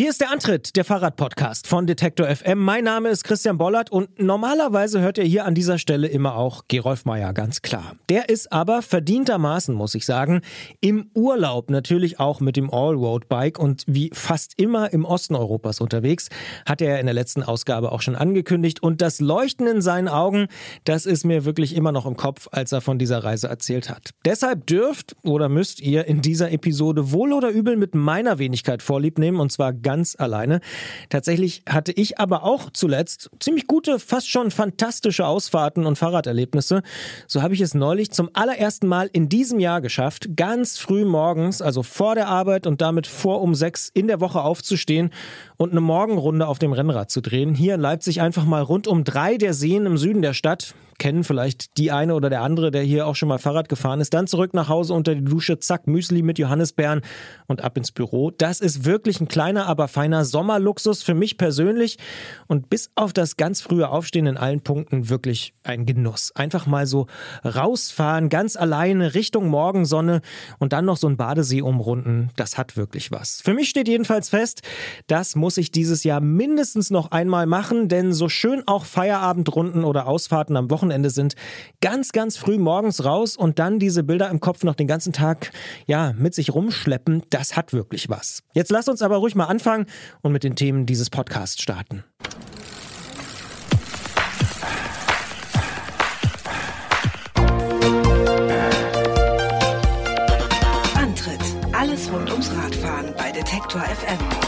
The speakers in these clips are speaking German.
Hier ist der Antritt, der Fahrradpodcast von Detektor FM. Mein Name ist Christian Bollert und normalerweise hört ihr hier an dieser Stelle immer auch Gerolf Meyer, ganz klar. Der ist aber verdientermaßen, muss ich sagen, im Urlaub natürlich auch mit dem Allroad-Bike und wie fast immer im Osten Europas unterwegs, hat er in der letzten Ausgabe auch schon angekündigt. Und das Leuchten in seinen Augen, das ist mir wirklich immer noch im Kopf, als er von dieser Reise erzählt hat. Deshalb dürft oder müsst ihr in dieser Episode wohl oder übel mit meiner Wenigkeit vorlieb nehmen und zwar ganz alleine. Tatsächlich hatte ich aber auch zuletzt ziemlich gute, fast schon fantastische Ausfahrten und Fahrraderlebnisse. So habe ich es neulich zum allerersten Mal in diesem Jahr geschafft, ganz früh morgens, also vor der Arbeit und damit vor um sechs in der Woche aufzustehen und eine Morgenrunde auf dem Rennrad zu drehen. Hier in Leipzig einfach mal rund um drei der Seen im Süden der Stadt kennen vielleicht die eine oder der andere, der hier auch schon mal Fahrrad gefahren ist. Dann zurück nach Hause unter die Dusche, zack, Müsli mit Johannisbeeren und ab ins Büro. Das ist wirklich ein kleiner, aber feiner Sommerluxus für mich persönlich und bis auf das ganz frühe Aufstehen in allen Punkten wirklich ein Genuss. Einfach mal so rausfahren, ganz alleine Richtung Morgensonne und dann noch so ein Badesee umrunden. Das hat wirklich was. Für mich steht jedenfalls fest, das muss ich dieses Jahr mindestens noch einmal machen, denn so schön auch Feierabendrunden oder Ausfahrten am Wochenende Wochenende sind, ganz, ganz früh morgens raus und dann diese Bilder im Kopf noch den ganzen Tag ja, mit sich rumschleppen, das hat wirklich was. Jetzt lasst uns aber ruhig mal anfangen und mit den Themen dieses Podcasts starten. Antritt: Alles rund ums Radfahren bei Detektor FM.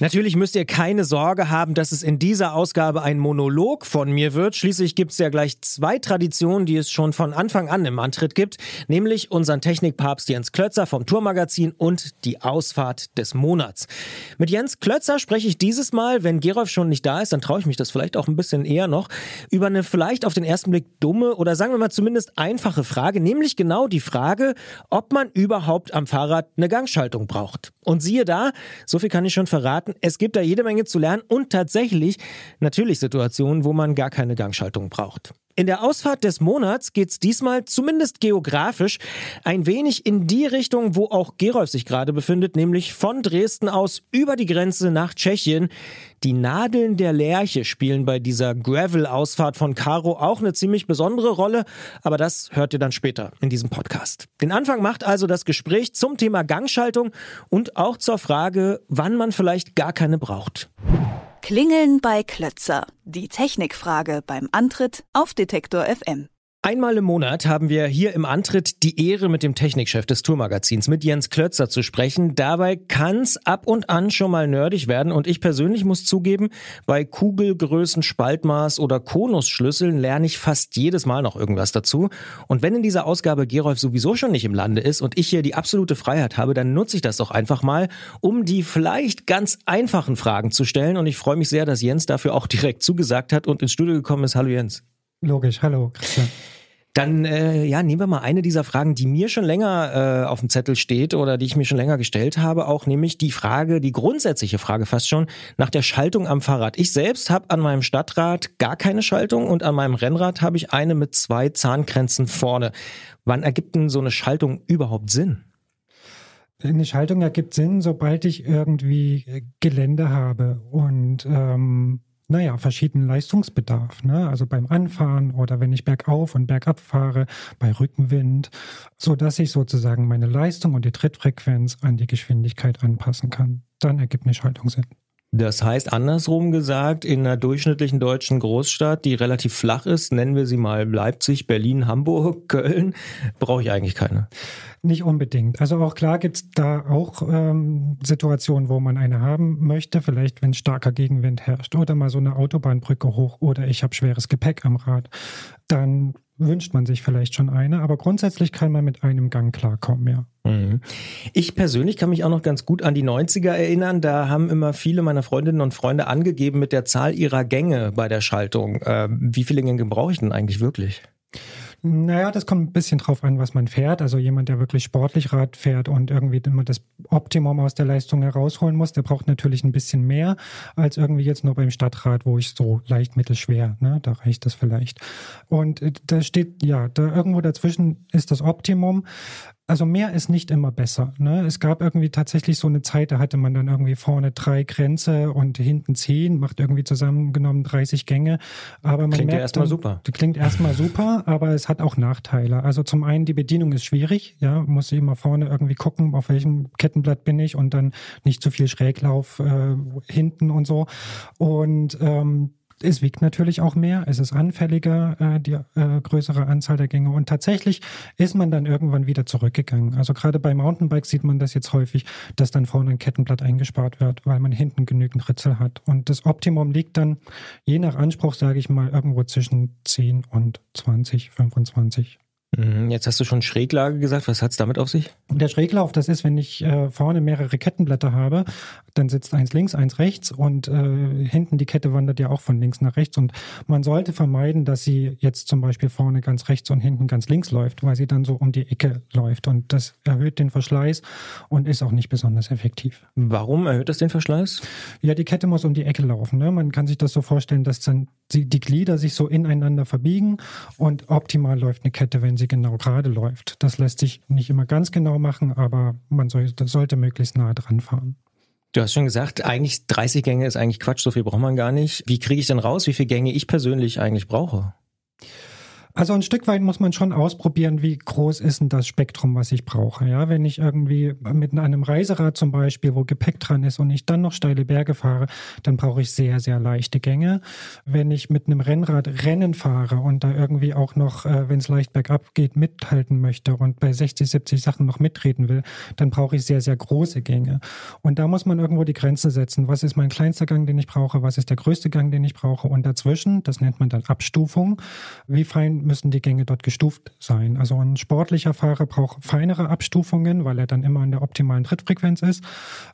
Natürlich müsst ihr keine Sorge haben, dass es in dieser Ausgabe ein Monolog von mir wird. Schließlich gibt es ja gleich zwei Traditionen, die es schon von Anfang an im Antritt gibt, nämlich unseren Technikpapst Jens Klötzer vom Tourmagazin und die Ausfahrt des Monats. Mit Jens Klötzer spreche ich dieses Mal, wenn Gerolf schon nicht da ist, dann traue ich mich das vielleicht auch ein bisschen eher noch, über eine vielleicht auf den ersten Blick dumme oder sagen wir mal zumindest einfache Frage, nämlich genau die Frage, ob man überhaupt am Fahrrad eine Gangschaltung braucht. Und siehe da, so viel kann ich schon verraten, es gibt da jede Menge zu lernen und tatsächlich natürlich Situationen, wo man gar keine Gangschaltung braucht. In der Ausfahrt des Monats geht es diesmal, zumindest geografisch, ein wenig in die Richtung, wo auch Gerolf sich gerade befindet, nämlich von Dresden aus über die Grenze nach Tschechien. Die Nadeln der Lerche spielen bei dieser Gravel-Ausfahrt von Caro auch eine ziemlich besondere Rolle, aber das hört ihr dann später in diesem Podcast. Den Anfang macht also das Gespräch zum Thema Gangschaltung und auch zur Frage, wann man vielleicht gar keine braucht. Klingeln bei Klötzer. Die Technikfrage beim Antritt auf Detektor FM. Einmal im Monat haben wir hier im Antritt die Ehre, mit dem Technikchef des Tourmagazins, mit Jens Klötzer zu sprechen. Dabei kann's ab und an schon mal nerdig werden und ich persönlich muss zugeben, bei Kugelgrößen, Spaltmaß oder Konusschlüsseln lerne ich fast jedes Mal noch irgendwas dazu. Und wenn in dieser Ausgabe Gerolf sowieso schon nicht im Lande ist und ich hier die absolute Freiheit habe, dann nutze ich das doch einfach mal, um die vielleicht ganz einfachen Fragen zu stellen. Und ich freue mich sehr, dass Jens dafür auch direkt zugesagt hat und ins Studio gekommen ist. Hallo Jens. Logisch, hallo Christian. Dann äh, ja, nehmen wir mal eine dieser Fragen, die mir schon länger äh, auf dem Zettel steht oder die ich mir schon länger gestellt habe, auch nämlich die Frage, die grundsätzliche Frage fast schon nach der Schaltung am Fahrrad. Ich selbst habe an meinem Stadtrad gar keine Schaltung und an meinem Rennrad habe ich eine mit zwei Zahnkränzen vorne. Wann ergibt denn so eine Schaltung überhaupt Sinn? Eine Schaltung ergibt Sinn, sobald ich irgendwie Gelände habe und ähm, naja, verschiedenen Leistungsbedarf. Ne? Also beim Anfahren oder wenn ich bergauf und bergab fahre, bei Rückenwind, so dass ich sozusagen meine Leistung und die Trittfrequenz an die Geschwindigkeit anpassen kann. Dann ergibt eine Schaltung Sinn. Das heißt, andersrum gesagt, in einer durchschnittlichen deutschen Großstadt, die relativ flach ist, nennen wir sie mal Leipzig, Berlin, Hamburg, Köln, brauche ich eigentlich keine. Nicht unbedingt. Also auch klar gibt es da auch ähm, Situationen, wo man eine haben möchte, vielleicht wenn starker Gegenwind herrscht oder mal so eine Autobahnbrücke hoch oder ich habe schweres Gepäck am Rad. Dann wünscht man sich vielleicht schon eine, aber grundsätzlich kann man mit einem Gang klarkommen, ja. Mhm. Ich persönlich kann mich auch noch ganz gut an die 90er erinnern. Da haben immer viele meiner Freundinnen und Freunde angegeben mit der Zahl ihrer Gänge bei der Schaltung. Ähm, wie viele Gänge brauche ich denn eigentlich wirklich? Naja, das kommt ein bisschen drauf an, was man fährt. Also jemand, der wirklich sportlich Rad fährt und irgendwie immer das Optimum aus der Leistung herausholen muss, der braucht natürlich ein bisschen mehr als irgendwie jetzt nur beim Stadtrad, wo ich so leicht mittelschwer, ne, da reicht das vielleicht. Und äh, da steht, ja, da irgendwo dazwischen ist das Optimum. Also mehr ist nicht immer besser. Ne? Es gab irgendwie tatsächlich so eine Zeit, da hatte man dann irgendwie vorne drei Grenze und hinten zehn, macht irgendwie zusammengenommen 30 Gänge. Aber man klingt merkt ja erstmal super. Klingt erstmal super, aber es hat auch Nachteile. Also zum einen die Bedienung ist schwierig, ja, muss ich immer vorne irgendwie gucken, auf welchem Kettenblatt bin ich und dann nicht zu viel Schräglauf äh, hinten und so. Und ähm, es wiegt natürlich auch mehr, es ist anfälliger, äh, die äh, größere Anzahl der Gänge. Und tatsächlich ist man dann irgendwann wieder zurückgegangen. Also gerade bei Mountainbikes sieht man das jetzt häufig, dass dann vorne ein Kettenblatt eingespart wird, weil man hinten genügend Ritzel hat. Und das Optimum liegt dann je nach Anspruch, sage ich mal, irgendwo zwischen 10 und 20, 25. Mhm, Jetzt hast du schon Schräglage gesagt. Was hat's damit auf sich? Der Schräglauf, das ist, wenn ich äh, vorne mehrere Kettenblätter habe, dann sitzt eins links, eins rechts und äh, hinten die Kette wandert ja auch von links nach rechts. Und man sollte vermeiden, dass sie jetzt zum Beispiel vorne ganz rechts und hinten ganz links läuft, weil sie dann so um die Ecke läuft. Und das erhöht den Verschleiß und ist auch nicht besonders effektiv. Warum erhöht das den Verschleiß? Ja, die Kette muss um die Ecke laufen. Ne? Man kann sich das so vorstellen, dass dann die, die Glieder sich so ineinander verbiegen und optimal läuft eine Kette, wenn sie genau gerade läuft. Das lässt sich nicht immer ganz genau machen, aber man soll, sollte möglichst nahe dran fahren. Du hast schon gesagt, eigentlich 30 Gänge ist eigentlich Quatsch, so viel braucht man gar nicht. Wie kriege ich denn raus, wie viele Gänge ich persönlich eigentlich brauche? Also ein Stück weit muss man schon ausprobieren, wie groß ist denn das Spektrum, was ich brauche. Ja, wenn ich irgendwie mit einem Reiserad zum Beispiel, wo Gepäck dran ist und ich dann noch steile Berge fahre, dann brauche ich sehr, sehr leichte Gänge. Wenn ich mit einem Rennrad Rennen fahre und da irgendwie auch noch, äh, wenn es leicht bergab geht, mithalten möchte und bei 60, 70 Sachen noch mitreden will, dann brauche ich sehr, sehr große Gänge. Und da muss man irgendwo die Grenze setzen. Was ist mein kleinster Gang, den ich brauche? Was ist der größte Gang, den ich brauche? Und dazwischen, das nennt man dann Abstufung, wie fein müssen die Gänge dort gestuft sein. Also ein sportlicher Fahrer braucht feinere Abstufungen, weil er dann immer in der optimalen Trittfrequenz ist.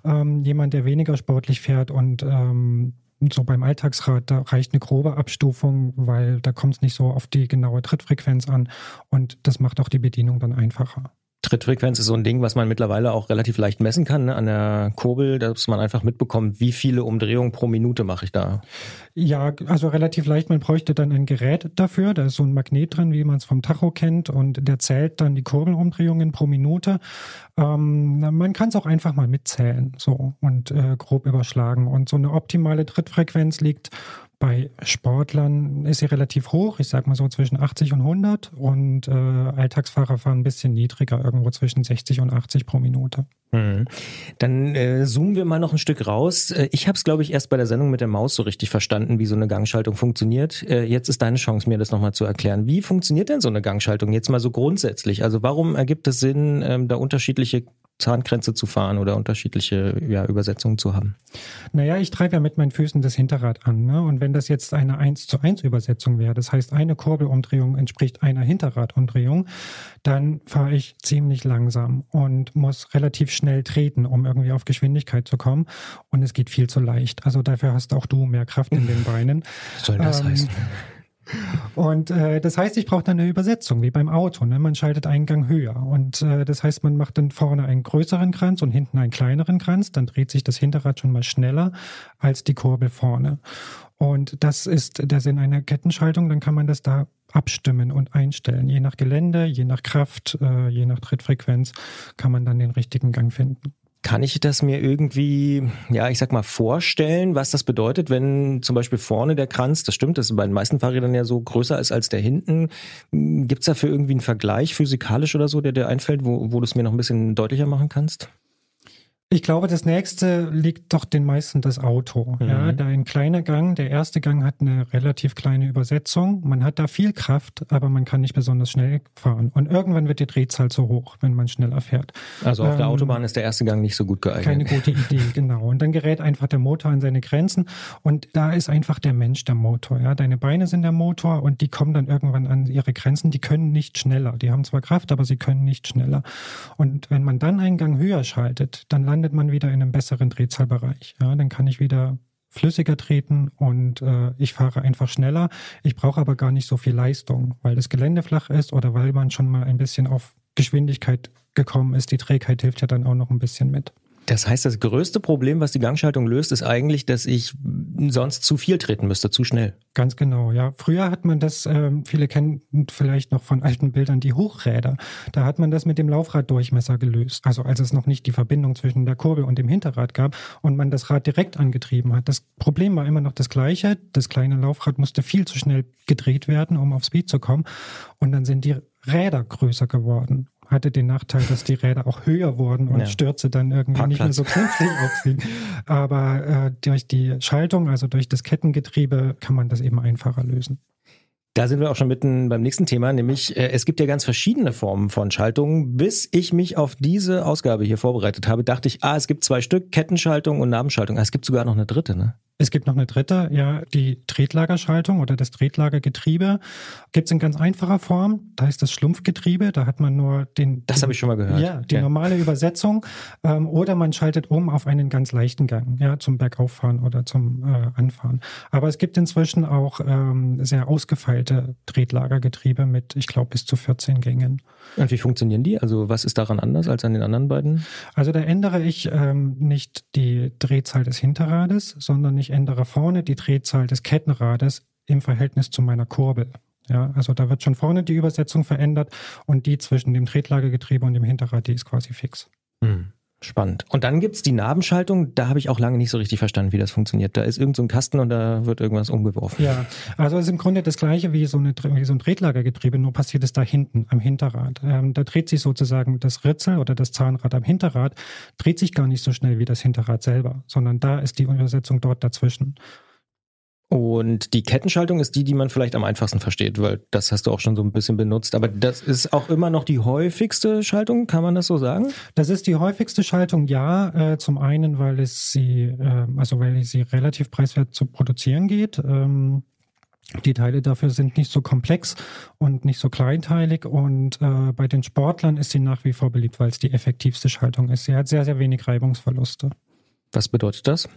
Ähm, jemand, der weniger sportlich fährt und ähm, so beim Alltagsrad, da reicht eine grobe Abstufung, weil da kommt es nicht so auf die genaue Trittfrequenz an und das macht auch die Bedienung dann einfacher. Trittfrequenz ist so ein Ding, was man mittlerweile auch relativ leicht messen kann ne? an der Kurbel, dass man einfach mitbekommt, wie viele Umdrehungen pro Minute mache ich da. Ja, also relativ leicht. Man bräuchte dann ein Gerät dafür. Da ist so ein Magnet drin, wie man es vom Tacho kennt, und der zählt dann die Kurbelumdrehungen pro Minute. Ähm, man kann es auch einfach mal mitzählen, so und äh, grob überschlagen. Und so eine optimale Trittfrequenz liegt bei Sportlern ist sie relativ hoch, ich sag mal so zwischen 80 und 100 und äh, Alltagsfahrer fahren ein bisschen niedriger, irgendwo zwischen 60 und 80 pro Minute. Hm. Dann äh, zoomen wir mal noch ein Stück raus. Äh, ich habe es, glaube ich, erst bei der Sendung mit der Maus so richtig verstanden, wie so eine Gangschaltung funktioniert. Äh, jetzt ist deine Chance, mir das nochmal zu erklären. Wie funktioniert denn so eine Gangschaltung jetzt mal so grundsätzlich? Also warum ergibt es Sinn, ähm, da unterschiedliche Zahngrenze zu fahren oder unterschiedliche ja, Übersetzungen zu haben? Naja, ich treibe ja mit meinen Füßen das Hinterrad an. Ne? Und wenn das jetzt eine 1 zu 1 Übersetzung wäre, das heißt eine Kurbelumdrehung entspricht einer Hinterradumdrehung, dann fahre ich ziemlich langsam und muss relativ schnell treten, um irgendwie auf Geschwindigkeit zu kommen. Und es geht viel zu leicht. Also dafür hast auch du mehr Kraft in den Beinen. Was soll das ähm, heißen? Und äh, das heißt, ich brauche dann eine Übersetzung, wie beim Auto. Ne? Man schaltet einen Gang höher. Und äh, das heißt, man macht dann vorne einen größeren Kranz und hinten einen kleineren Kranz. Dann dreht sich das Hinterrad schon mal schneller als die Kurbel vorne. Und das ist der Sinn einer Kettenschaltung. Dann kann man das da abstimmen und einstellen. Je nach Gelände, je nach Kraft, äh, je nach Trittfrequenz kann man dann den richtigen Gang finden. Kann ich das mir irgendwie, ja, ich sag mal, vorstellen, was das bedeutet, wenn zum Beispiel vorne der Kranz, das stimmt, das ist bei den meisten Fahrrädern ja so größer ist als der hinten. Gibt's dafür irgendwie einen Vergleich physikalisch oder so, der dir einfällt, wo, wo du es mir noch ein bisschen deutlicher machen kannst? Ich glaube, das nächste liegt doch den meisten das Auto. Mhm. Ja, da ein kleiner Gang, der erste Gang hat eine relativ kleine Übersetzung. Man hat da viel Kraft, aber man kann nicht besonders schnell fahren. Und irgendwann wird die Drehzahl zu hoch, wenn man schneller fährt. Also auf ähm, der Autobahn ist der erste Gang nicht so gut geeignet. Keine gute Idee, genau. Und dann gerät einfach der Motor an seine Grenzen. Und da ist einfach der Mensch der Motor. Ja, deine Beine sind der Motor und die kommen dann irgendwann an ihre Grenzen. Die können nicht schneller. Die haben zwar Kraft, aber sie können nicht schneller. Und wenn man dann einen Gang höher schaltet, dann landet landet man wieder in einem besseren Drehzahlbereich. Ja, dann kann ich wieder flüssiger treten und äh, ich fahre einfach schneller. Ich brauche aber gar nicht so viel Leistung, weil das Gelände flach ist oder weil man schon mal ein bisschen auf Geschwindigkeit gekommen ist. Die Trägheit hilft ja dann auch noch ein bisschen mit. Das heißt, das größte Problem, was die Gangschaltung löst, ist eigentlich, dass ich sonst zu viel treten müsste, zu schnell. Ganz genau, ja. Früher hat man das, ähm, viele kennen vielleicht noch von alten Bildern die Hochräder. Da hat man das mit dem Laufraddurchmesser gelöst. Also als es noch nicht die Verbindung zwischen der Kurbel und dem Hinterrad gab und man das Rad direkt angetrieben hat. Das Problem war immer noch das gleiche. Das kleine Laufrad musste viel zu schnell gedreht werden, um auf Speed zu kommen. Und dann sind die Räder größer geworden hatte den Nachteil, dass die Räder auch höher wurden und ja. Stürze dann irgendwie Parkplatz. nicht mehr so künftig aussehen. Aber äh, durch die Schaltung, also durch das Kettengetriebe, kann man das eben einfacher lösen. Da sind wir auch schon mitten beim nächsten Thema, nämlich äh, es gibt ja ganz verschiedene Formen von Schaltungen. Bis ich mich auf diese Ausgabe hier vorbereitet habe, dachte ich, ah, es gibt zwei Stück, Kettenschaltung und Nabenschaltung. Ah, es gibt sogar noch eine dritte, ne? Es gibt noch eine dritte, ja, die Tretlagerschaltung oder das Tretlagergetriebe. Gibt es in ganz einfacher Form. Da ist das Schlumpfgetriebe, da hat man nur den. Das habe ich schon mal gehört. Ja, die ja. normale Übersetzung. Ähm, oder man schaltet um auf einen ganz leichten Gang, ja, zum Bergauffahren oder zum äh, Anfahren. Aber es gibt inzwischen auch ähm, sehr ausgefeilte Tretlagergetriebe mit, ich glaube, bis zu 14 Gängen. Und wie funktionieren die? Also was ist daran anders als an den anderen beiden? Also da ändere ich ähm, nicht die Drehzahl des Hinterrades, sondern ich ändere vorne die Drehzahl des Kettenrades im Verhältnis zu meiner Kurbel. Ja, also da wird schon vorne die Übersetzung verändert und die zwischen dem Tretlagergetriebe und dem Hinterrad, die ist quasi fix. Hm. Spannend. Und dann gibt es die Nabenschaltung. Da habe ich auch lange nicht so richtig verstanden, wie das funktioniert. Da ist irgend so ein Kasten und da wird irgendwas umgeworfen. Ja, also es ist im Grunde das gleiche wie so, eine, wie so ein Tretlagergetriebe, nur passiert es da hinten am Hinterrad. Ähm, da dreht sich sozusagen das Ritzel oder das Zahnrad am Hinterrad, dreht sich gar nicht so schnell wie das Hinterrad selber, sondern da ist die Übersetzung dort dazwischen. Und die Kettenschaltung ist die, die man vielleicht am einfachsten versteht, weil das hast du auch schon so ein bisschen benutzt. Aber das ist auch immer noch die häufigste Schaltung, kann man das so sagen? Das ist die häufigste Schaltung, ja. Äh, zum einen, weil es sie, äh, also weil sie relativ preiswert zu produzieren geht. Ähm, die Teile dafür sind nicht so komplex und nicht so kleinteilig. Und äh, bei den Sportlern ist sie nach wie vor beliebt, weil es die effektivste Schaltung ist. Sie hat sehr, sehr wenig Reibungsverluste. Was bedeutet das?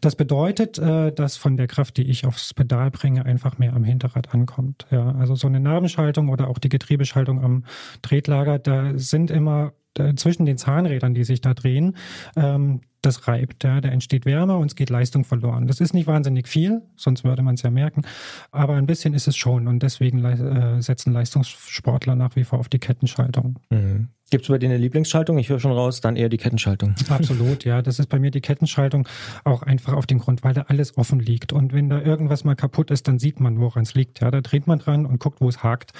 Das bedeutet, äh, dass von der Kraft, die ich aufs Pedal bringe, einfach mehr am Hinterrad ankommt. Ja, also so eine Nabenschaltung oder auch die Getriebeschaltung am Tretlager, da sind immer zwischen den Zahnrädern, die sich da drehen, ähm, das reibt. Ja, da entsteht Wärme und es geht Leistung verloren. Das ist nicht wahnsinnig viel, sonst würde man es ja merken, aber ein bisschen ist es schon und deswegen äh, setzen Leistungssportler nach wie vor auf die Kettenschaltung. Mhm. Gibt es bei dir eine Lieblingsschaltung? Ich höre schon raus, dann eher die Kettenschaltung. Absolut, ja. Das ist bei mir die Kettenschaltung auch einfach auf den Grund, weil da alles offen liegt. Und wenn da irgendwas mal kaputt ist, dann sieht man, woran es liegt. Ja, da dreht man dran und guckt, wo es hakt.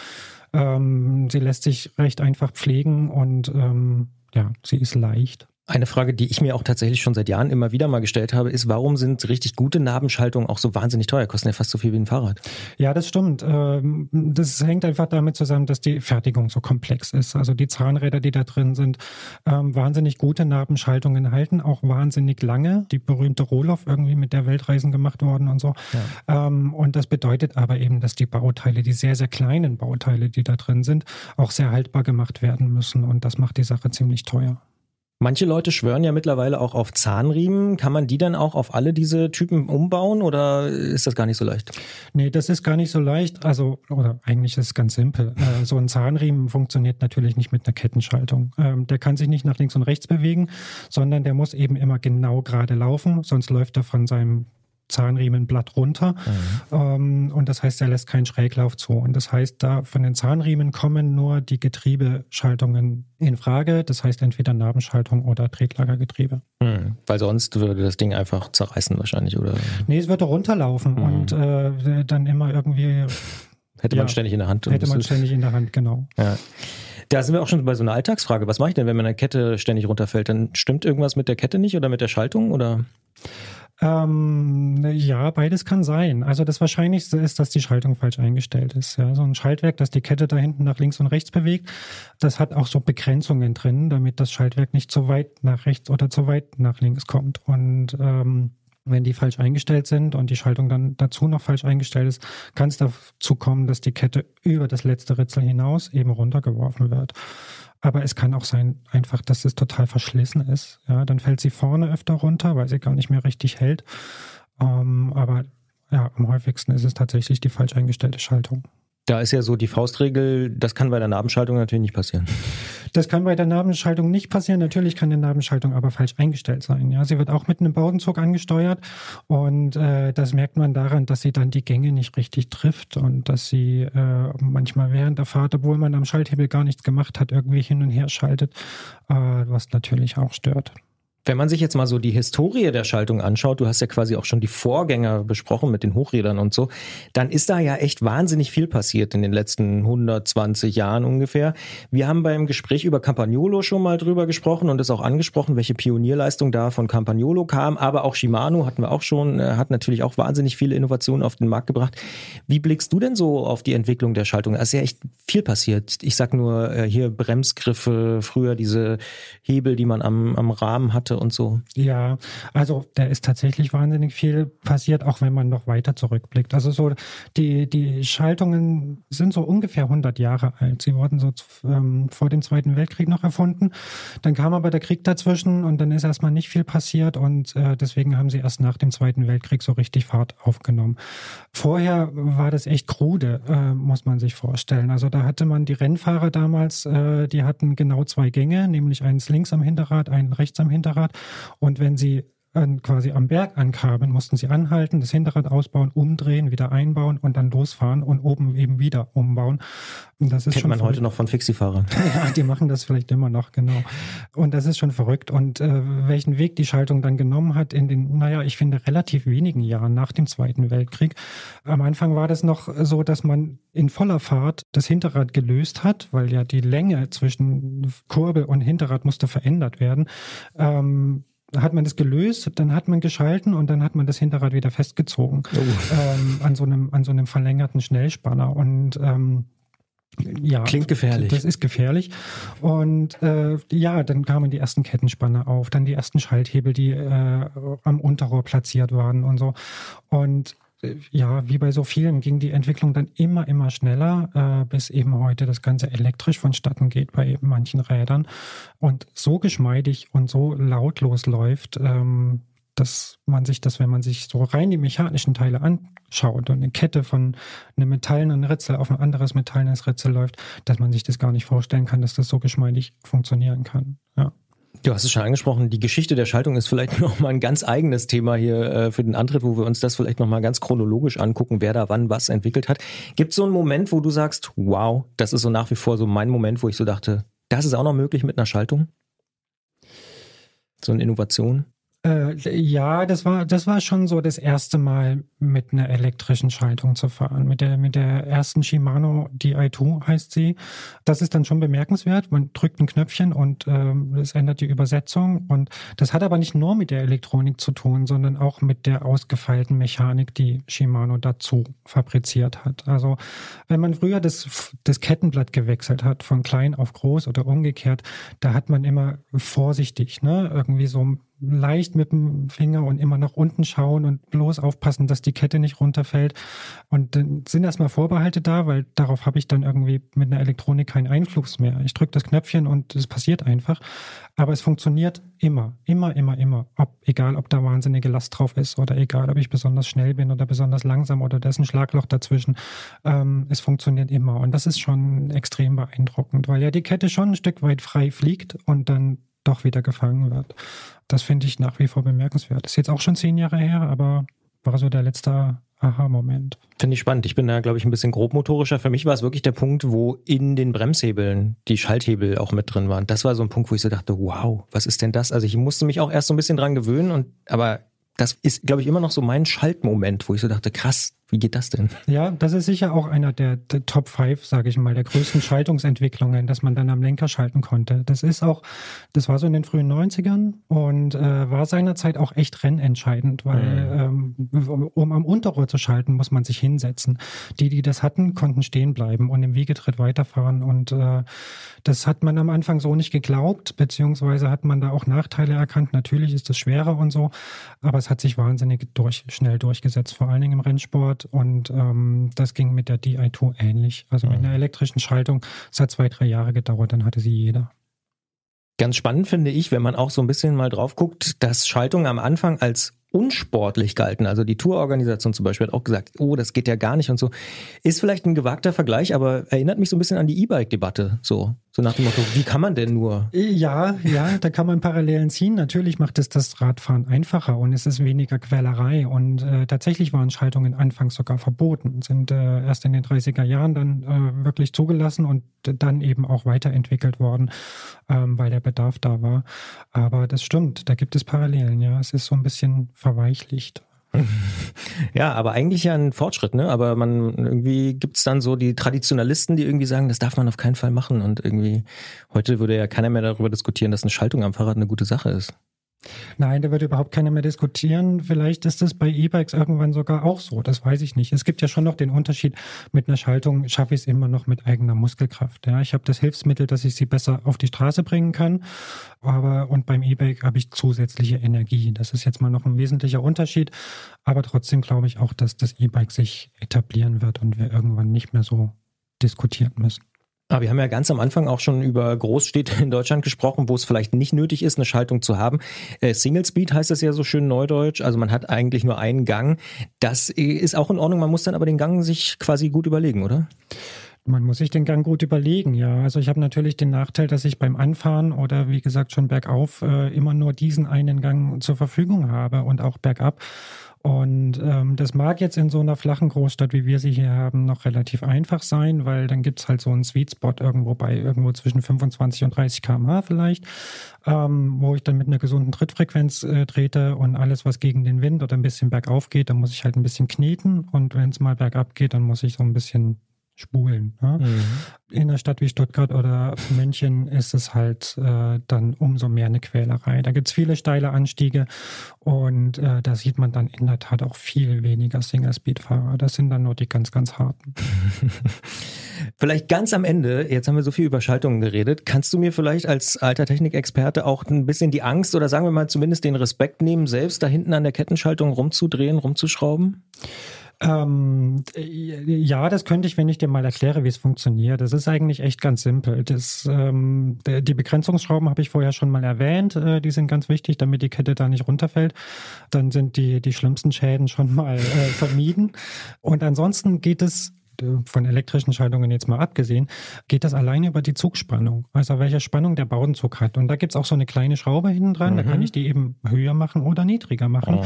Ähm, sie lässt sich recht einfach pflegen und ähm, ja, sie ist leicht. Eine Frage, die ich mir auch tatsächlich schon seit Jahren immer wieder mal gestellt habe, ist, warum sind richtig gute Nabenschaltungen auch so wahnsinnig teuer? Kosten ja fast so viel wie ein Fahrrad. Ja, das stimmt. Ähm, das hängt einfach damit zusammen, dass die Fertigung so komplex ist. Also die Zahnräder, die da drin sind, ähm, wahnsinnig gute Nabenschaltungen halten, auch wahnsinnig lange. Die berühmte Rohloff irgendwie mit der Weltreisen gemacht worden und so. Ja. Ähm, und das bedeutet aber eben, dass die Bauteile, die sehr, sehr kleinen Bauteile, die da drin sind, auch sehr haltbar gemacht werden müssen. Und das macht die Sache ziemlich teuer. Manche Leute schwören ja mittlerweile auch auf Zahnriemen. Kann man die dann auch auf alle diese Typen umbauen oder ist das gar nicht so leicht? Nee, das ist gar nicht so leicht. Also, oder eigentlich ist es ganz simpel. Äh, so ein Zahnriemen funktioniert natürlich nicht mit einer Kettenschaltung. Ähm, der kann sich nicht nach links und rechts bewegen, sondern der muss eben immer genau gerade laufen, sonst läuft er von seinem Zahnriemenblatt runter. Mhm. Ähm, und das heißt, er lässt keinen Schräglauf zu. Und das heißt, da von den Zahnriemen kommen nur die Getriebeschaltungen in Frage. Das heißt entweder Nabenschaltung oder Tretlagergetriebe. Mhm. Weil sonst würde das Ding einfach zerreißen wahrscheinlich, oder? Nee, es würde runterlaufen mhm. und äh, dann immer irgendwie. Hätte man ständig in der Hand. Hätte man ständig in der Hand, genau. Ja. Da sind wir auch schon bei so einer Alltagsfrage. Was mache ich denn, wenn meine Kette ständig runterfällt? Dann stimmt irgendwas mit der Kette nicht oder mit der Schaltung oder? Ähm, ja, beides kann sein. Also das Wahrscheinlichste ist, dass die Schaltung falsch eingestellt ist. Ja, so ein Schaltwerk, das die Kette da hinten nach links und rechts bewegt, das hat auch so Begrenzungen drin, damit das Schaltwerk nicht zu weit nach rechts oder zu weit nach links kommt. Und ähm, wenn die falsch eingestellt sind und die Schaltung dann dazu noch falsch eingestellt ist, kann es dazu kommen, dass die Kette über das letzte Ritzel hinaus eben runtergeworfen wird. Aber es kann auch sein, einfach, dass es total verschlissen ist. Ja, dann fällt sie vorne öfter runter, weil sie gar nicht mehr richtig hält. Ähm, aber ja, am häufigsten ist es tatsächlich die falsch eingestellte Schaltung. Da ist ja so die Faustregel, das kann bei der Nabenschaltung natürlich nicht passieren. Das kann bei der Nabenschaltung nicht passieren. Natürlich kann die Nabenschaltung aber falsch eingestellt sein. Ja, sie wird auch mit einem Bowdenzug angesteuert und äh, das merkt man daran, dass sie dann die Gänge nicht richtig trifft und dass sie äh, manchmal während der Fahrt, obwohl man am Schalthebel gar nichts gemacht hat, irgendwie hin und her schaltet, äh, was natürlich auch stört. Wenn man sich jetzt mal so die Historie der Schaltung anschaut, du hast ja quasi auch schon die Vorgänger besprochen mit den Hochrädern und so, dann ist da ja echt wahnsinnig viel passiert in den letzten 120 Jahren ungefähr. Wir haben beim Gespräch über Campagnolo schon mal drüber gesprochen und es auch angesprochen, welche Pionierleistung da von Campagnolo kam, aber auch Shimano hatten wir auch schon, äh, hat natürlich auch wahnsinnig viele Innovationen auf den Markt gebracht. Wie blickst du denn so auf die Entwicklung der Schaltung? Es ist ja echt viel passiert. Ich sag nur äh, hier Bremsgriffe, früher diese Hebel, die man am, am Rahmen hatte und so. Ja, also da ist tatsächlich wahnsinnig viel passiert, auch wenn man noch weiter zurückblickt. Also so die, die Schaltungen sind so ungefähr 100 Jahre alt. Sie wurden so ähm, vor dem Zweiten Weltkrieg noch erfunden. Dann kam aber der Krieg dazwischen und dann ist erstmal nicht viel passiert und äh, deswegen haben sie erst nach dem Zweiten Weltkrieg so richtig Fahrt aufgenommen. Vorher war das echt krude, äh, muss man sich vorstellen. Also da hatte man die Rennfahrer damals, äh, die hatten genau zwei Gänge, nämlich eins links am Hinterrad, einen rechts am Hinterrad Hinterrad. Und wenn Sie quasi am Berg ankamen, mussten sie anhalten, das Hinterrad ausbauen, umdrehen, wieder einbauen und dann losfahren und oben eben wieder umbauen. Und das ist Kennt schon man verrückt. heute noch von Fixie-Fahrern. ja, die machen das vielleicht immer noch, genau. Und das ist schon verrückt. Und äh, welchen Weg die Schaltung dann genommen hat in den, naja, ich finde, relativ wenigen Jahren nach dem Zweiten Weltkrieg. Am Anfang war das noch so, dass man in voller Fahrt das Hinterrad gelöst hat, weil ja die Länge zwischen Kurbel und Hinterrad musste verändert werden. Ähm, hat man das gelöst, dann hat man geschalten und dann hat man das Hinterrad wieder festgezogen oh. ähm, an so einem an so einem verlängerten Schnellspanner und ähm, ja, klingt gefährlich. Das ist gefährlich. Und äh, ja, dann kamen die ersten Kettenspanner auf, dann die ersten Schalthebel, die äh, am Unterrohr platziert waren und so. Und ja, wie bei so vielen ging die Entwicklung dann immer, immer schneller, äh, bis eben heute das Ganze elektrisch vonstatten geht bei manchen Rädern und so geschmeidig und so lautlos läuft, ähm, dass man sich das, wenn man sich so rein die mechanischen Teile anschaut und eine Kette von einem metallenen Ritzel auf ein anderes metallenes Ritzel läuft, dass man sich das gar nicht vorstellen kann, dass das so geschmeidig funktionieren kann. Ja. Du hast es schon angesprochen, die Geschichte der Schaltung ist vielleicht noch mal ein ganz eigenes Thema hier äh, für den Antritt, wo wir uns das vielleicht noch mal ganz chronologisch angucken, wer da wann was entwickelt hat. Gibt es so einen Moment, wo du sagst, wow, das ist so nach wie vor so mein Moment, wo ich so dachte, das ist auch noch möglich mit einer Schaltung? So eine Innovation? Äh, ja, das war, das war schon so das erste Mal mit einer elektrischen Schaltung zu fahren. Mit der, mit der ersten Shimano DI2 heißt sie. Das ist dann schon bemerkenswert. Man drückt ein Knöpfchen und ähm, es ändert die Übersetzung. Und das hat aber nicht nur mit der Elektronik zu tun, sondern auch mit der ausgefeilten Mechanik, die Shimano dazu fabriziert hat. Also wenn man früher das, das Kettenblatt gewechselt hat, von klein auf groß oder umgekehrt, da hat man immer vorsichtig, ne, irgendwie so leicht mit dem Finger und immer nach unten schauen und bloß aufpassen, dass die Kette nicht runterfällt. Und dann sind erstmal Vorbehalte da, weil darauf habe ich dann irgendwie mit einer Elektronik keinen Einfluss mehr. Ich drücke das Knöpfchen und es passiert einfach. Aber es funktioniert immer, immer, immer, immer. Ob, egal, ob da wahnsinnige Last drauf ist oder egal, ob ich besonders schnell bin oder besonders langsam oder da ist ein Schlagloch dazwischen. Ähm, es funktioniert immer. Und das ist schon extrem beeindruckend, weil ja die Kette schon ein Stück weit frei fliegt und dann doch wieder gefangen wird. Das finde ich nach wie vor bemerkenswert. Ist jetzt auch schon zehn Jahre her, aber war so der letzte Aha-Moment. Finde ich spannend. Ich bin da, glaube ich, ein bisschen grobmotorischer. Für mich war es wirklich der Punkt, wo in den Bremshebeln die Schalthebel auch mit drin waren. Das war so ein Punkt, wo ich so dachte, wow, was ist denn das? Also ich musste mich auch erst so ein bisschen dran gewöhnen und, aber das ist, glaube ich, immer noch so mein Schaltmoment, wo ich so dachte, krass, wie geht das denn? Ja, das ist sicher auch einer der, der Top 5, sage ich mal, der größten Schaltungsentwicklungen, dass man dann am Lenker schalten konnte. Das ist auch, das war so in den frühen 90ern und äh, war seinerzeit auch echt rennentscheidend, weil mhm. ähm, um am Unterrohr zu schalten, muss man sich hinsetzen. Die, die das hatten, konnten stehen bleiben und im Wiegetritt weiterfahren und äh, das hat man am Anfang so nicht geglaubt, beziehungsweise hat man da auch Nachteile erkannt. Natürlich ist es schwerer und so, aber es hat sich wahnsinnig durch, schnell durchgesetzt, vor allen Dingen im Rennsport und ähm, das ging mit der Di2 ähnlich. Also mit mhm. einer elektrischen Schaltung. Es hat zwei, drei Jahre gedauert, dann hatte sie jeder. Ganz spannend finde ich, wenn man auch so ein bisschen mal drauf guckt, dass Schaltung am Anfang als unsportlich galten. Also die Tourorganisation zum Beispiel hat auch gesagt, oh, das geht ja gar nicht und so. Ist vielleicht ein gewagter Vergleich, aber erinnert mich so ein bisschen an die E-Bike-Debatte. So, so nach dem Motto, wie kann man denn nur? Ja, ja, da kann man Parallelen ziehen. Natürlich macht es das Radfahren einfacher und es ist weniger Quälerei. Und äh, tatsächlich waren Schaltungen anfangs sogar verboten, sind äh, erst in den 30er Jahren dann äh, wirklich zugelassen und dann eben auch weiterentwickelt worden, ähm, weil der Bedarf da war. Aber das stimmt, da gibt es Parallelen, ja. Es ist so ein bisschen verweichlicht. Ja, aber eigentlich ja ein Fortschritt, ne? Aber man irgendwie gibt's dann so die Traditionalisten, die irgendwie sagen, das darf man auf keinen Fall machen. Und irgendwie heute würde ja keiner mehr darüber diskutieren, dass eine Schaltung am Fahrrad eine gute Sache ist. Nein, da wird überhaupt keiner mehr diskutieren. Vielleicht ist es bei E-Bikes irgendwann sogar auch so. Das weiß ich nicht. Es gibt ja schon noch den Unterschied. Mit einer Schaltung schaffe ich es immer noch mit eigener Muskelkraft. Ja, ich habe das Hilfsmittel, dass ich sie besser auf die Straße bringen kann. Aber und beim E-Bike habe ich zusätzliche Energie. Das ist jetzt mal noch ein wesentlicher Unterschied. Aber trotzdem glaube ich auch, dass das E-Bike sich etablieren wird und wir irgendwann nicht mehr so diskutieren müssen. Aber wir haben ja ganz am Anfang auch schon über Großstädte in Deutschland gesprochen, wo es vielleicht nicht nötig ist, eine Schaltung zu haben. Äh, Single Speed heißt das ja so schön neudeutsch. Also man hat eigentlich nur einen Gang. Das ist auch in Ordnung. Man muss dann aber den Gang sich quasi gut überlegen, oder? Man muss sich den Gang gut überlegen, ja. Also ich habe natürlich den Nachteil, dass ich beim Anfahren oder wie gesagt schon bergauf äh, immer nur diesen einen Gang zur Verfügung habe und auch bergab. Und ähm, das mag jetzt in so einer flachen Großstadt, wie wir sie hier haben, noch relativ einfach sein, weil dann gibt's halt so einen Sweet Spot irgendwo bei irgendwo zwischen 25 und 30 km/h vielleicht, ähm, wo ich dann mit einer gesunden Trittfrequenz äh, trete und alles, was gegen den Wind oder ein bisschen bergauf geht, dann muss ich halt ein bisschen kneten. Und wenn es mal bergab geht, dann muss ich so ein bisschen spulen. Ne? Mhm. In einer Stadt wie Stuttgart oder München ist es halt äh, dann umso mehr eine Quälerei. Da gibt es viele steile Anstiege und äh, da sieht man dann in der Tat auch viel weniger Single-Speed-Fahrer. Das sind dann nur die ganz, ganz harten. vielleicht ganz am Ende, jetzt haben wir so viel über Schaltungen geredet, kannst du mir vielleicht als alter Technikexperte auch ein bisschen die Angst oder sagen wir mal zumindest den Respekt nehmen, selbst da hinten an der Kettenschaltung rumzudrehen, rumzuschrauben? Ähm, ja, das könnte ich, wenn ich dir mal erkläre, wie es funktioniert. Das ist eigentlich echt ganz simpel. Das, ähm, die Begrenzungsschrauben habe ich vorher schon mal erwähnt. Äh, die sind ganz wichtig, damit die Kette da nicht runterfällt. Dann sind die, die schlimmsten Schäden schon mal äh, vermieden. Und ansonsten geht es von elektrischen Schaltungen jetzt mal abgesehen, geht das alleine über die Zugspannung. Also welche Spannung der Bowdenzug hat. Und da gibt es auch so eine kleine Schraube hinten dran, mhm. da kann mhm. ich die eben höher machen oder niedriger machen. Mhm.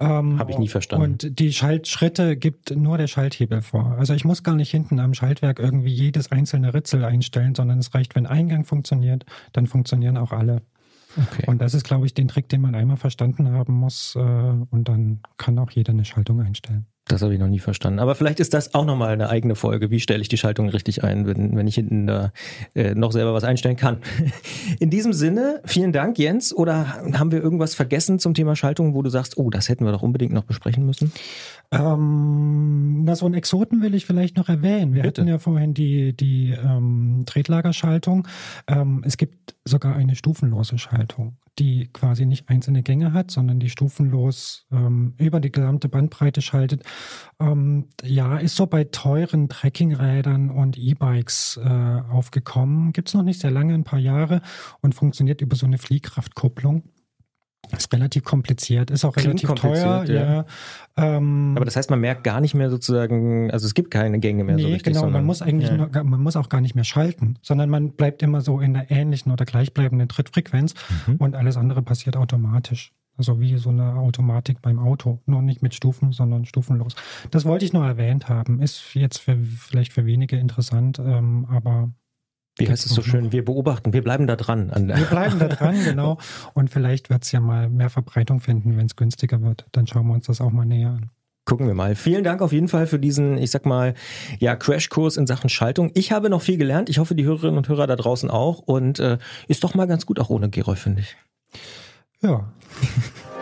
Ähm, Habe ich nie verstanden. Und die Schaltschritte gibt nur der Schalthebel vor. Also ich muss gar nicht hinten am Schaltwerk irgendwie jedes einzelne Ritzel einstellen, sondern es reicht, wenn Eingang funktioniert, dann funktionieren auch alle. Okay. Und das ist, glaube ich, den Trick, den man einmal verstanden haben muss. Äh, und dann kann auch jeder eine Schaltung einstellen. Das habe ich noch nie verstanden. Aber vielleicht ist das auch nochmal eine eigene Folge. Wie stelle ich die Schaltung richtig ein, wenn, wenn ich hinten da äh, noch selber was einstellen kann? In diesem Sinne, vielen Dank, Jens. Oder haben wir irgendwas vergessen zum Thema Schaltung, wo du sagst, oh, das hätten wir doch unbedingt noch besprechen müssen? Ähm, na, so einen Exoten will ich vielleicht noch erwähnen. Wir Bitte. hatten ja vorhin die, die ähm, Tretlagerschaltung. Ähm, es gibt sogar eine stufenlose Schaltung die quasi nicht einzelne Gänge hat, sondern die stufenlos ähm, über die gesamte Bandbreite schaltet. Ähm, ja, ist so bei teuren Trekkingrädern und E-Bikes äh, aufgekommen. Gibt es noch nicht sehr lange, ein paar Jahre und funktioniert über so eine Fliehkraftkupplung. Ist relativ kompliziert, ist auch Klingt relativ teuer. Ja. ja. Ähm, Aber das heißt, man merkt gar nicht mehr sozusagen, also es gibt keine Gänge mehr nee, so richtig. Genau, man muss eigentlich ja. nur, man muss auch gar nicht mehr schalten, sondern man bleibt immer so in der ähnlichen oder gleichbleibenden Trittfrequenz mhm. und alles andere passiert automatisch. Also wie so eine Automatik beim Auto. Nur nicht mit Stufen, sondern stufenlos. Das wollte ich nur erwähnt haben. Ist jetzt für, vielleicht für wenige interessant, ähm, aber wie heißt es so schön? Wir beobachten, wir bleiben da dran. wir bleiben da dran, genau. Und vielleicht wird es ja mal mehr Verbreitung finden, wenn es günstiger wird. Dann schauen wir uns das auch mal näher an. Gucken wir mal. Vielen Dank auf jeden Fall für diesen, ich sag mal, ja, Crashkurs in Sachen Schaltung. Ich habe noch viel gelernt. Ich hoffe, die Hörerinnen und Hörer da draußen auch. Und äh, ist doch mal ganz gut auch ohne Gerolf, finde ich. Ja.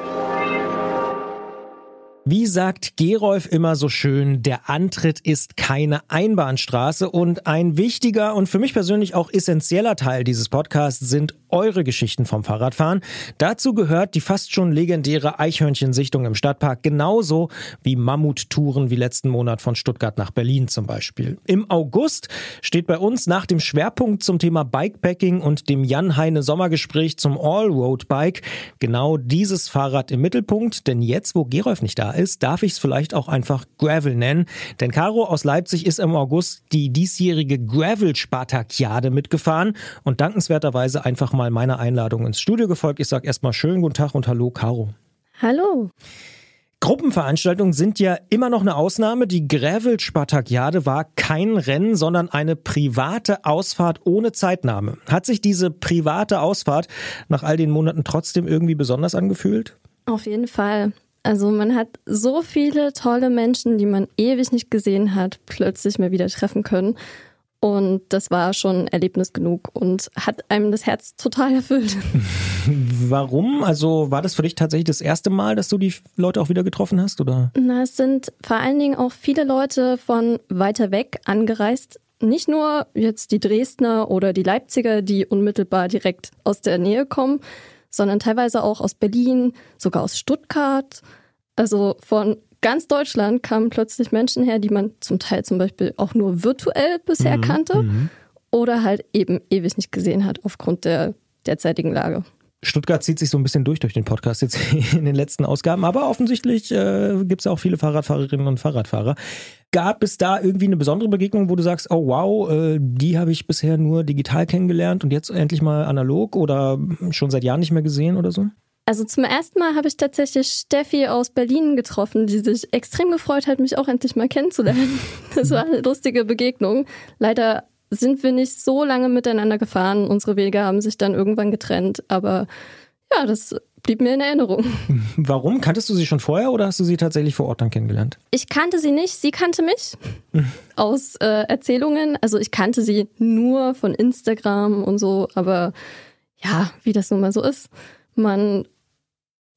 Wie sagt Gerolf immer so schön, der Antritt ist keine Einbahnstraße und ein wichtiger und für mich persönlich auch essentieller Teil dieses Podcasts sind eure Geschichten vom Fahrradfahren. Dazu gehört die fast schon legendäre Eichhörnchensichtung im Stadtpark, genauso wie Mammuttouren wie letzten Monat von Stuttgart nach Berlin zum Beispiel. Im August steht bei uns nach dem Schwerpunkt zum Thema Bikepacking und dem Jan-Heine Sommergespräch zum All-Road-Bike genau dieses Fahrrad im Mittelpunkt, denn jetzt, wo Gerolf nicht da ist, darf ich es vielleicht auch einfach Gravel nennen. Denn Caro aus Leipzig ist im August die diesjährige Gravel-Spartakiade mitgefahren und dankenswerterweise einfach mal meiner Einladung ins Studio gefolgt. Ich sage erstmal schönen guten Tag und hallo, Caro. Hallo. Gruppenveranstaltungen sind ja immer noch eine Ausnahme. Die Gravel-Spartakiade war kein Rennen, sondern eine private Ausfahrt ohne Zeitnahme. Hat sich diese private Ausfahrt nach all den Monaten trotzdem irgendwie besonders angefühlt? Auf jeden Fall. Also man hat so viele tolle Menschen, die man ewig nicht gesehen hat, plötzlich mal wieder treffen können. Und das war schon Erlebnis genug und hat einem das Herz total erfüllt. Warum? Also war das für dich tatsächlich das erste Mal, dass du die Leute auch wieder getroffen hast, oder? Na, es sind vor allen Dingen auch viele Leute von weiter weg angereist. Nicht nur jetzt die Dresdner oder die Leipziger, die unmittelbar direkt aus der Nähe kommen, sondern teilweise auch aus Berlin, sogar aus Stuttgart. Also von ganz Deutschland kamen plötzlich Menschen her, die man zum Teil zum Beispiel auch nur virtuell bisher mhm, kannte mhm. oder halt eben ewig nicht gesehen hat aufgrund der derzeitigen Lage. Stuttgart zieht sich so ein bisschen durch durch den Podcast jetzt in den letzten Ausgaben, aber offensichtlich äh, gibt es auch viele Fahrradfahrerinnen und Fahrradfahrer. Gab es da irgendwie eine besondere Begegnung, wo du sagst, oh wow, äh, die habe ich bisher nur digital kennengelernt und jetzt endlich mal analog oder schon seit Jahren nicht mehr gesehen oder so? Also zum ersten Mal habe ich tatsächlich Steffi aus Berlin getroffen, die sich extrem gefreut hat, mich auch endlich mal kennenzulernen. Das war eine lustige Begegnung. Leider sind wir nicht so lange miteinander gefahren. Unsere Wege haben sich dann irgendwann getrennt, aber ja, das blieb mir in Erinnerung. Warum? Kanntest du sie schon vorher oder hast du sie tatsächlich vor Ort dann kennengelernt? Ich kannte sie nicht, sie kannte mich aus äh, Erzählungen. Also ich kannte sie nur von Instagram und so, aber ja, wie das nun mal so ist. Man,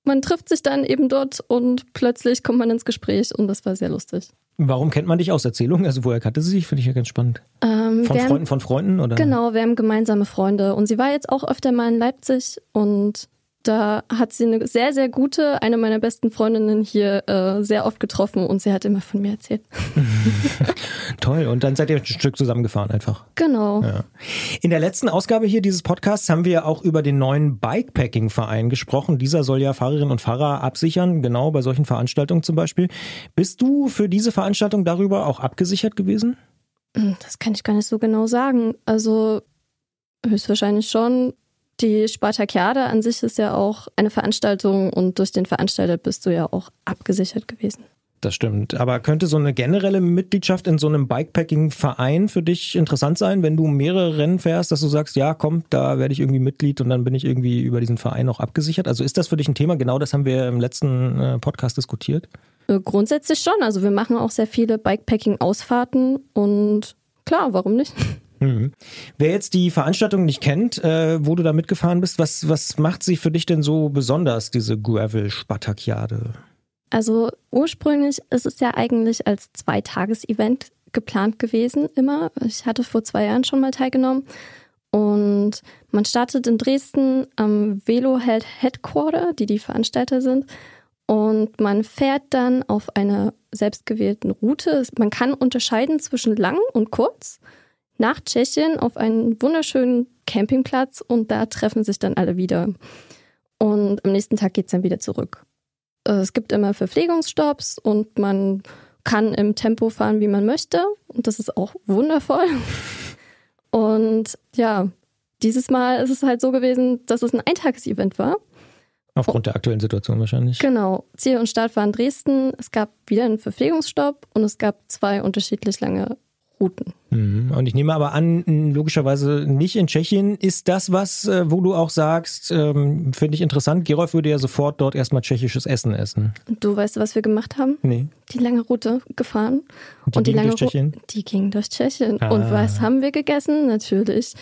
man trifft sich dann eben dort und plötzlich kommt man ins Gespräch und das war sehr lustig. Warum kennt man dich aus Erzählungen? Also woher kannte sie sich? Finde ich ja ganz spannend. Ähm, von Freunden von Freunden oder? Genau, wir haben gemeinsame Freunde und sie war jetzt auch öfter mal in Leipzig und da hat sie eine sehr, sehr gute, eine meiner besten Freundinnen hier äh, sehr oft getroffen und sie hat immer von mir erzählt. Toll. Und dann seid ihr ein Stück zusammengefahren einfach. Genau. Ja. In der letzten Ausgabe hier dieses Podcasts haben wir auch über den neuen Bikepacking-Verein gesprochen. Dieser soll ja Fahrerinnen und Fahrer absichern, genau bei solchen Veranstaltungen zum Beispiel. Bist du für diese Veranstaltung darüber auch abgesichert gewesen? Hm, das kann ich gar nicht so genau sagen. Also höchstwahrscheinlich schon. Die Spartakiade an sich ist ja auch eine Veranstaltung und durch den Veranstalter bist du ja auch abgesichert gewesen. Das stimmt. Aber könnte so eine generelle Mitgliedschaft in so einem Bikepacking-Verein für dich interessant sein, wenn du mehrere Rennen fährst, dass du sagst, ja, komm, da werde ich irgendwie Mitglied und dann bin ich irgendwie über diesen Verein auch abgesichert? Also ist das für dich ein Thema? Genau das haben wir im letzten äh, Podcast diskutiert. Äh, grundsätzlich schon. Also wir machen auch sehr viele Bikepacking-Ausfahrten und klar, warum nicht? Mhm. Wer jetzt die Veranstaltung nicht kennt, äh, wo du da mitgefahren bist, was, was macht sie für dich denn so besonders, diese Gravel-Spartakiade? Also ursprünglich ist es ja eigentlich als Zweitages-Event geplant gewesen, immer. Ich hatte vor zwei Jahren schon mal teilgenommen. Und man startet in Dresden am Veloheld Headquarter, die die Veranstalter sind. Und man fährt dann auf einer selbstgewählten Route. Man kann unterscheiden zwischen lang und kurz nach Tschechien auf einen wunderschönen Campingplatz und da treffen sich dann alle wieder. Und am nächsten Tag geht es dann wieder zurück. Äh, es gibt immer Verpflegungsstopps und man kann im Tempo fahren, wie man möchte. Und das ist auch wundervoll. Und ja, dieses Mal ist es halt so gewesen, dass es ein Eintagesevent war. Aufgrund der aktuellen Situation wahrscheinlich. Genau. Ziel und Start war in Dresden. Es gab wieder einen Verpflegungsstopp und es gab zwei unterschiedlich lange Routen. Mhm. Und ich nehme aber an, logischerweise nicht in Tschechien. Ist das was, äh, wo du auch sagst, ähm, finde ich interessant, Gerolf würde ja sofort dort erstmal tschechisches Essen essen. Du weißt, was wir gemacht haben? Nee. Die lange Route gefahren. Und die, und die lange durch Tschechien? Ru die ging durch Tschechien. Ah. Und was haben wir gegessen? Natürlich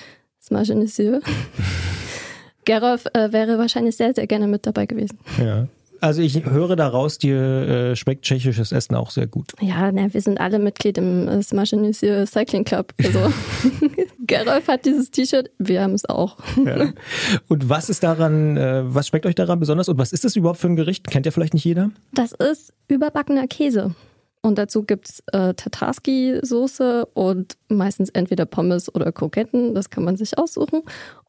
Smash Gerolf äh, wäre wahrscheinlich sehr, sehr gerne mit dabei gewesen. Ja. Also ich höre daraus, dir äh, schmeckt tschechisches Essen auch sehr gut. Ja, na, wir sind alle Mitglied im äh, Smaschenisier Cycling Club. Also Gerolf hat dieses T-Shirt, wir haben es auch. Ja. Und was ist daran, äh, was schmeckt euch daran besonders und was ist das überhaupt für ein Gericht? Kennt ihr vielleicht nicht jeder? Das ist überbackener Käse. Und dazu gibt es äh, Tatarski-Soße und meistens entweder Pommes oder Kroketten. Das kann man sich aussuchen.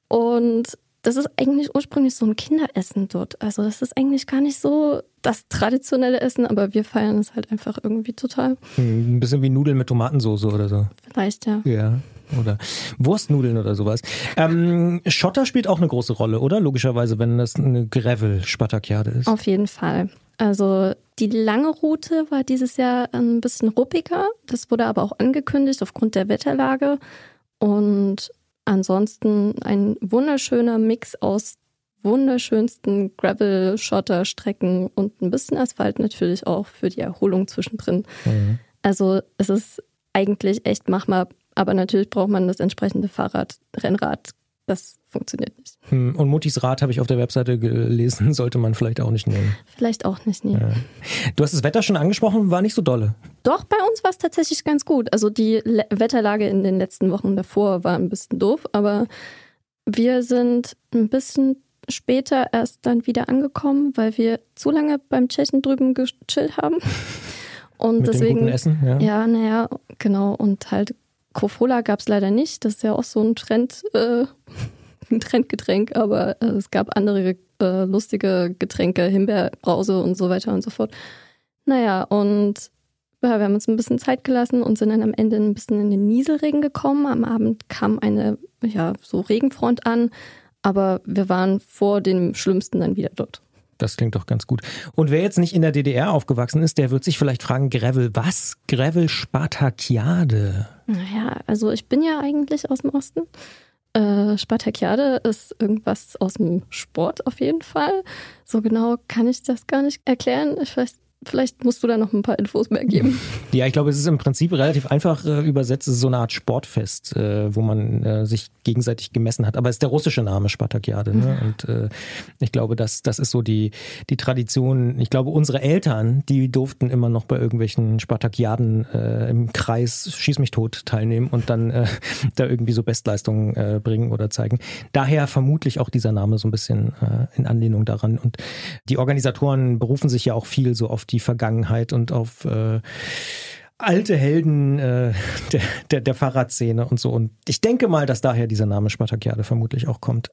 Und das ist eigentlich ursprünglich so ein Kinderessen dort. Also das ist eigentlich gar nicht so das traditionelle Essen, aber wir feiern es halt einfach irgendwie total. Hm, Ein bisschen wie Nudeln mit Tomatensauce oder so. Vielleicht, ja. Ja. Oder Wurstnudeln oder sowas. Ähm, Schotter spielt auch eine große Rolle, oder? Logischerweise, wenn das eine Gravel-Spartakiade ist. Auf jeden Fall. Also die lange Route war dieses Jahr ein bisschen ruppiger. Das wurde aber auch angekündigt aufgrund der Wetterlage. Und ansonsten ein wunderschöner Mix aus wunderschönsten Gravel-Schotter-Strecken und ein bisschen Asphalt natürlich auch für die Erholung zwischendrin. Mhm. Also es ist eigentlich echt machbar, aber natürlich braucht man das entsprechende Fahrrad, Rennrad. Das funktioniert nicht. Hm, Und Muttis Rat habe ich auf der Webseite gelesen, sollte man vielleicht auch nicht nehmen. Vielleicht auch nicht, nee. Ja. Du hast das Wetter schon angesprochen, war nicht so dolle. Doch, bei uns war es tatsächlich ganz gut. Also die Le Wetterlage in den letzten Wochen davor war ein bisschen doof, aber wir sind ein bisschen später erst dann wieder angekommen, weil wir zu lange beim Tschechen drüben gechillt haben. Und Mit dem deswegen. guten Essen, ja. Ja, naja, genau. Und halt Cofola gab es leider nicht. Das ist ja auch so ein Trend, äh, ein Trendgetränk, aber äh, es gab andere äh, lustige Getränke, Himbeerbrause und so weiter und so fort. Naja, und ja, wir haben uns ein bisschen Zeit gelassen und sind dann am Ende ein bisschen in den Nieselregen gekommen. Am Abend kam eine, ja, so Regenfront an, aber wir waren vor dem Schlimmsten dann wieder dort. Das klingt doch ganz gut. Und wer jetzt nicht in der DDR aufgewachsen ist, der wird sich vielleicht fragen, Gravel, was? Gravel Spartakiade. Naja, also ich bin ja eigentlich aus dem Osten. Äh, Spartakiade ist irgendwas aus dem Sport auf jeden Fall. So genau kann ich das gar nicht erklären. Ich weiß, vielleicht musst du da noch ein paar Infos mehr geben. Ja, ich glaube, es ist im Prinzip relativ einfach äh, übersetzt. Es ist so eine Art Sportfest, äh, wo man äh, sich gegenseitig gemessen hat. Aber es ist der russische Name Spartakiade. Ne? Und äh, ich glaube, das, das ist so die, die Tradition. Ich glaube, unsere Eltern, die durften immer noch bei irgendwelchen Spartakiaden äh, im Kreis Schieß mich tot teilnehmen und dann äh, da irgendwie so Bestleistungen bringen oder zeigen. Daher vermutlich auch dieser Name so ein bisschen in Anlehnung daran. Und die Organisatoren berufen sich ja auch viel so auf die Vergangenheit und auf äh, alte Helden äh, der, der, der Fahrradszene und so. Und ich denke mal, dass daher dieser Name Spartakiade vermutlich auch kommt.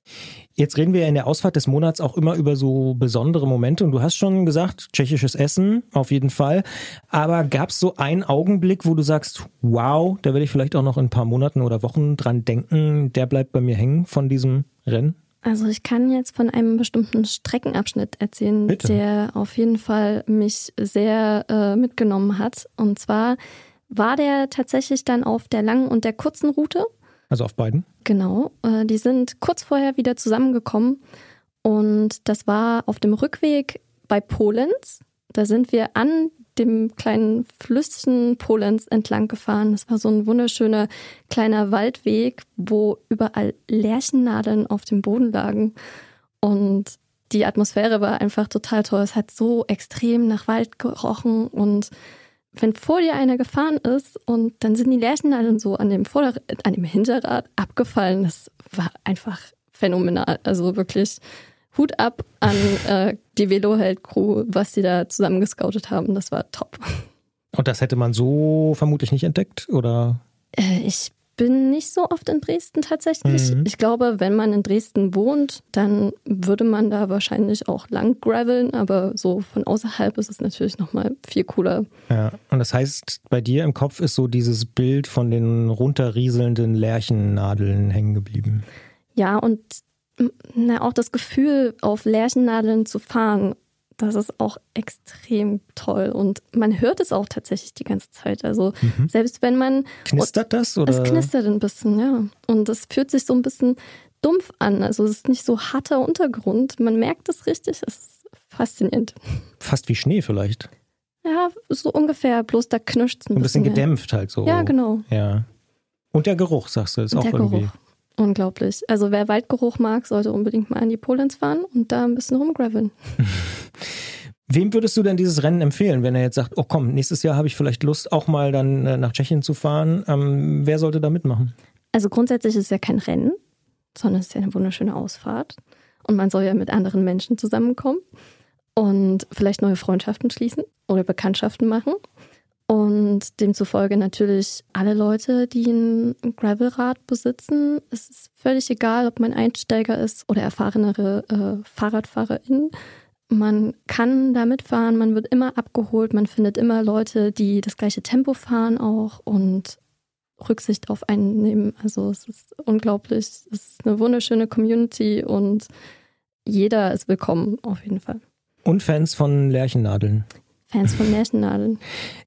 Jetzt reden wir in der Ausfahrt des Monats auch immer über so besondere Momente. Und du hast schon gesagt, tschechisches Essen auf jeden Fall. Aber gab es so einen Augenblick, wo du sagst, wow, da werde ich vielleicht auch noch in ein paar Monaten oder Wochen dran denken, der bleibt bei mir hängen von diesem Rennen? Also ich kann jetzt von einem bestimmten Streckenabschnitt erzählen, Bitte. der auf jeden Fall mich sehr äh, mitgenommen hat. Und zwar war der tatsächlich dann auf der langen und der kurzen Route. Also auf beiden? Genau. Äh, die sind kurz vorher wieder zusammengekommen. Und das war auf dem Rückweg bei Polenz. Da sind wir an dem kleinen Flüsschen Polenz entlang gefahren. Das war so ein wunderschöner kleiner Waldweg, wo überall Lärchennadeln auf dem Boden lagen. Und die Atmosphäre war einfach total toll. Es hat so extrem nach Wald gerochen und wenn vor dir einer gefahren ist und dann sind die Lärchennadeln so an dem, Vorder an dem Hinterrad abgefallen, das war einfach phänomenal. Also wirklich Hut ab an äh, die Veloheld-Crew, was sie da zusammengescoutet haben. Das war top. Und das hätte man so vermutlich nicht entdeckt, oder? Äh, ich bin nicht so oft in Dresden tatsächlich. Mhm. Ich glaube, wenn man in Dresden wohnt, dann würde man da wahrscheinlich auch lang graveln, aber so von außerhalb ist es natürlich nochmal viel cooler. Ja, und das heißt, bei dir im Kopf ist so dieses Bild von den runterrieselnden Lärchennadeln hängen geblieben. Ja, und na, auch das Gefühl, auf Lärchennadeln zu fahren, das ist auch extrem toll. Und man hört es auch tatsächlich die ganze Zeit. Also selbst wenn man Knistert das? Oder? Es knistert ein bisschen, ja. Und es fühlt sich so ein bisschen dumpf an. Also es ist nicht so harter Untergrund. Man merkt es richtig. Es ist faszinierend. Fast wie Schnee vielleicht. Ja, so ungefähr. Bloß da knirscht es ein, Ein bisschen mehr. gedämpft halt so. Ja, genau. Ja. Und der Geruch, sagst du, ist auch Der irgendwie. Geruch. Unglaublich. Also wer Waldgeruch mag, sollte unbedingt mal an die Polenz fahren und da ein bisschen rumgraveln. Wem würdest du denn dieses Rennen empfehlen, wenn er jetzt sagt, oh komm, nächstes Jahr habe ich vielleicht Lust, auch mal dann äh, nach Tschechien zu fahren? Ähm, wer sollte da mitmachen? Also grundsätzlich ist es ja kein Rennen, sondern es ist ja eine wunderschöne Ausfahrt. Und man soll ja mit anderen Menschen zusammenkommen und vielleicht neue Freundschaften schließen oder Bekanntschaften machen. Und demzufolge natürlich alle Leute, die ein Gravelrad besitzen. Es ist völlig egal, ob man Einsteiger ist oder erfahrenere äh, FahrradfahrerInnen. Man kann da mitfahren, man wird immer abgeholt, man findet immer Leute, die das gleiche Tempo fahren auch und Rücksicht auf einen nehmen. Also es ist unglaublich, es ist eine wunderschöne Community und jeder ist willkommen auf jeden Fall. Und Fans von Lärchennadeln. Fans von Märchennadeln.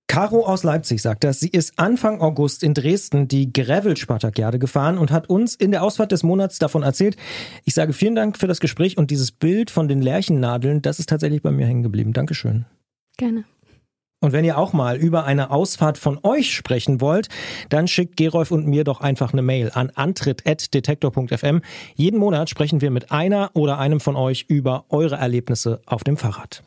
Caro aus Leipzig sagt das. Sie ist Anfang August in Dresden die Gravel-Spartakiade gefahren und hat uns in der Ausfahrt des Monats davon erzählt. Ich sage vielen Dank für das Gespräch und dieses Bild von den Lärchennadeln, das ist tatsächlich bei mir hängen geblieben. Dankeschön. Gerne. Und wenn ihr auch mal über eine Ausfahrt von euch sprechen wollt, dann schickt Gerolf und mir doch einfach eine Mail an antritt.detektor.fm. Jeden Monat sprechen wir mit einer oder einem von euch über eure Erlebnisse auf dem Fahrrad.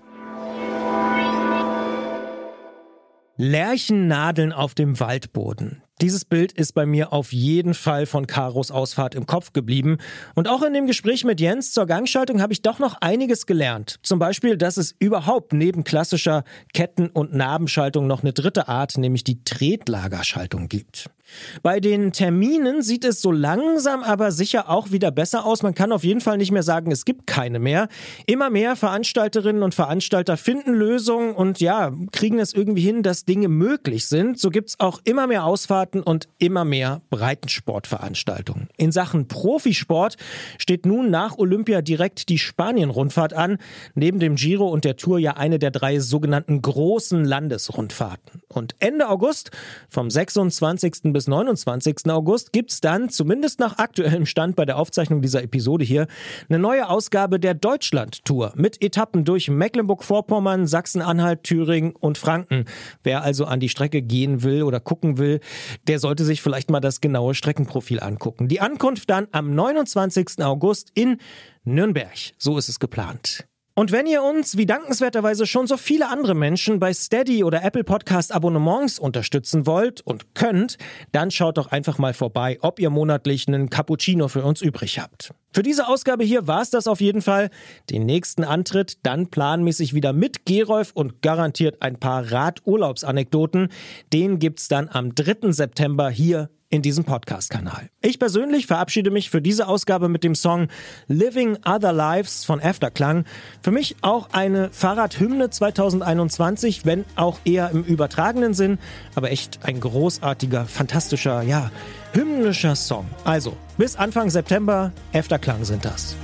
Lärchennadeln auf dem Waldboden. Dieses Bild ist bei mir auf jeden Fall von Karos Ausfahrt im Kopf geblieben. Und auch in dem Gespräch mit Jens zur Gangschaltung habe ich doch noch einiges gelernt. Zum Beispiel, dass es überhaupt neben klassischer Ketten- und Nabenschaltung noch eine dritte Art, nämlich die Tretlagerschaltung gibt. Bei den Terminen sieht es so langsam aber sicher auch wieder besser aus. Man kann auf jeden Fall nicht mehr sagen, es gibt keine mehr. Immer mehr Veranstalterinnen und Veranstalter finden Lösungen und ja, kriegen es irgendwie hin, dass Dinge möglich sind. So gibt es auch immer mehr Ausfahrten und immer mehr Breitensportveranstaltungen. In Sachen Profisport steht nun nach Olympia direkt die Spanien-Rundfahrt an. Neben dem Giro und der Tour ja eine der drei sogenannten großen Landesrundfahrten. Und Ende August, vom 26. bis 29. August, gibt es dann, zumindest nach aktuellem Stand bei der Aufzeichnung dieser Episode hier, eine neue Ausgabe der Deutschland-Tour mit Etappen durch Mecklenburg-Vorpommern, Sachsen-Anhalt, Thüringen und Franken. Wer also an die Strecke gehen will oder gucken will, der sollte sich vielleicht mal das genaue Streckenprofil angucken. Die Ankunft dann am 29. August in Nürnberg. So ist es geplant. Und wenn ihr uns, wie dankenswerterweise schon so viele andere Menschen, bei Steady oder Apple Podcast Abonnements unterstützen wollt und könnt, dann schaut doch einfach mal vorbei, ob ihr monatlich einen Cappuccino für uns übrig habt. Für diese Ausgabe hier war es das auf jeden Fall. Den nächsten Antritt dann planmäßig wieder mit Gerolf und garantiert ein paar Radurlaubsanekdoten. Den gibt's dann am 3. September hier in diesem Podcast-Kanal. Ich persönlich verabschiede mich für diese Ausgabe mit dem Song Living Other Lives von Afterklang. Für mich auch eine Fahrradhymne 2021, wenn auch eher im übertragenen Sinn, aber echt ein großartiger, fantastischer, ja, hymnischer Song. Also, bis Anfang September, Afterklang sind das.